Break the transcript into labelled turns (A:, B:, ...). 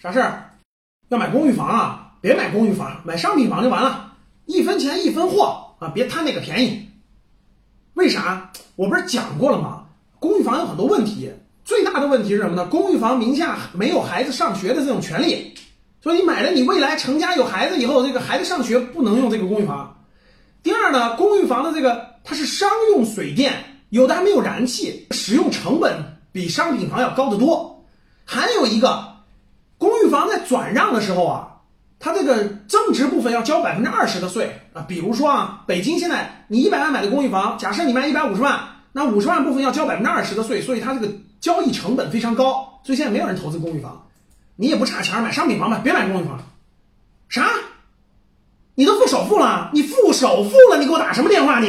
A: 啥事儿？要买公寓房啊？别买公寓房，买商品房就完了，一分钱一分货啊！别贪那个便宜。为啥？我不是讲过了吗？公寓房有很多问题，最大的问题是什么呢？公寓房名下没有孩子上学的这种权利，所以你买了，你未来成家有孩子以后，这个孩子上学不能用这个公寓房。第二呢，公寓房的这个它是商用水电，有的还没有燃气，使用成本比商品房要高得多。还有一个，房在转让的时候啊。它这个增值部分要交百分之二十的税啊，比如说啊，北京现在你一百万买的公寓房，假设你卖一百五十万，那五十万部分要交百分之二十的税，所以它这个交易成本非常高，所以现在没有人投资公寓房，你也不差钱，买商品房吧，别买公寓房。啥？你都付首付了？你付首付了？你给我打什么电话你？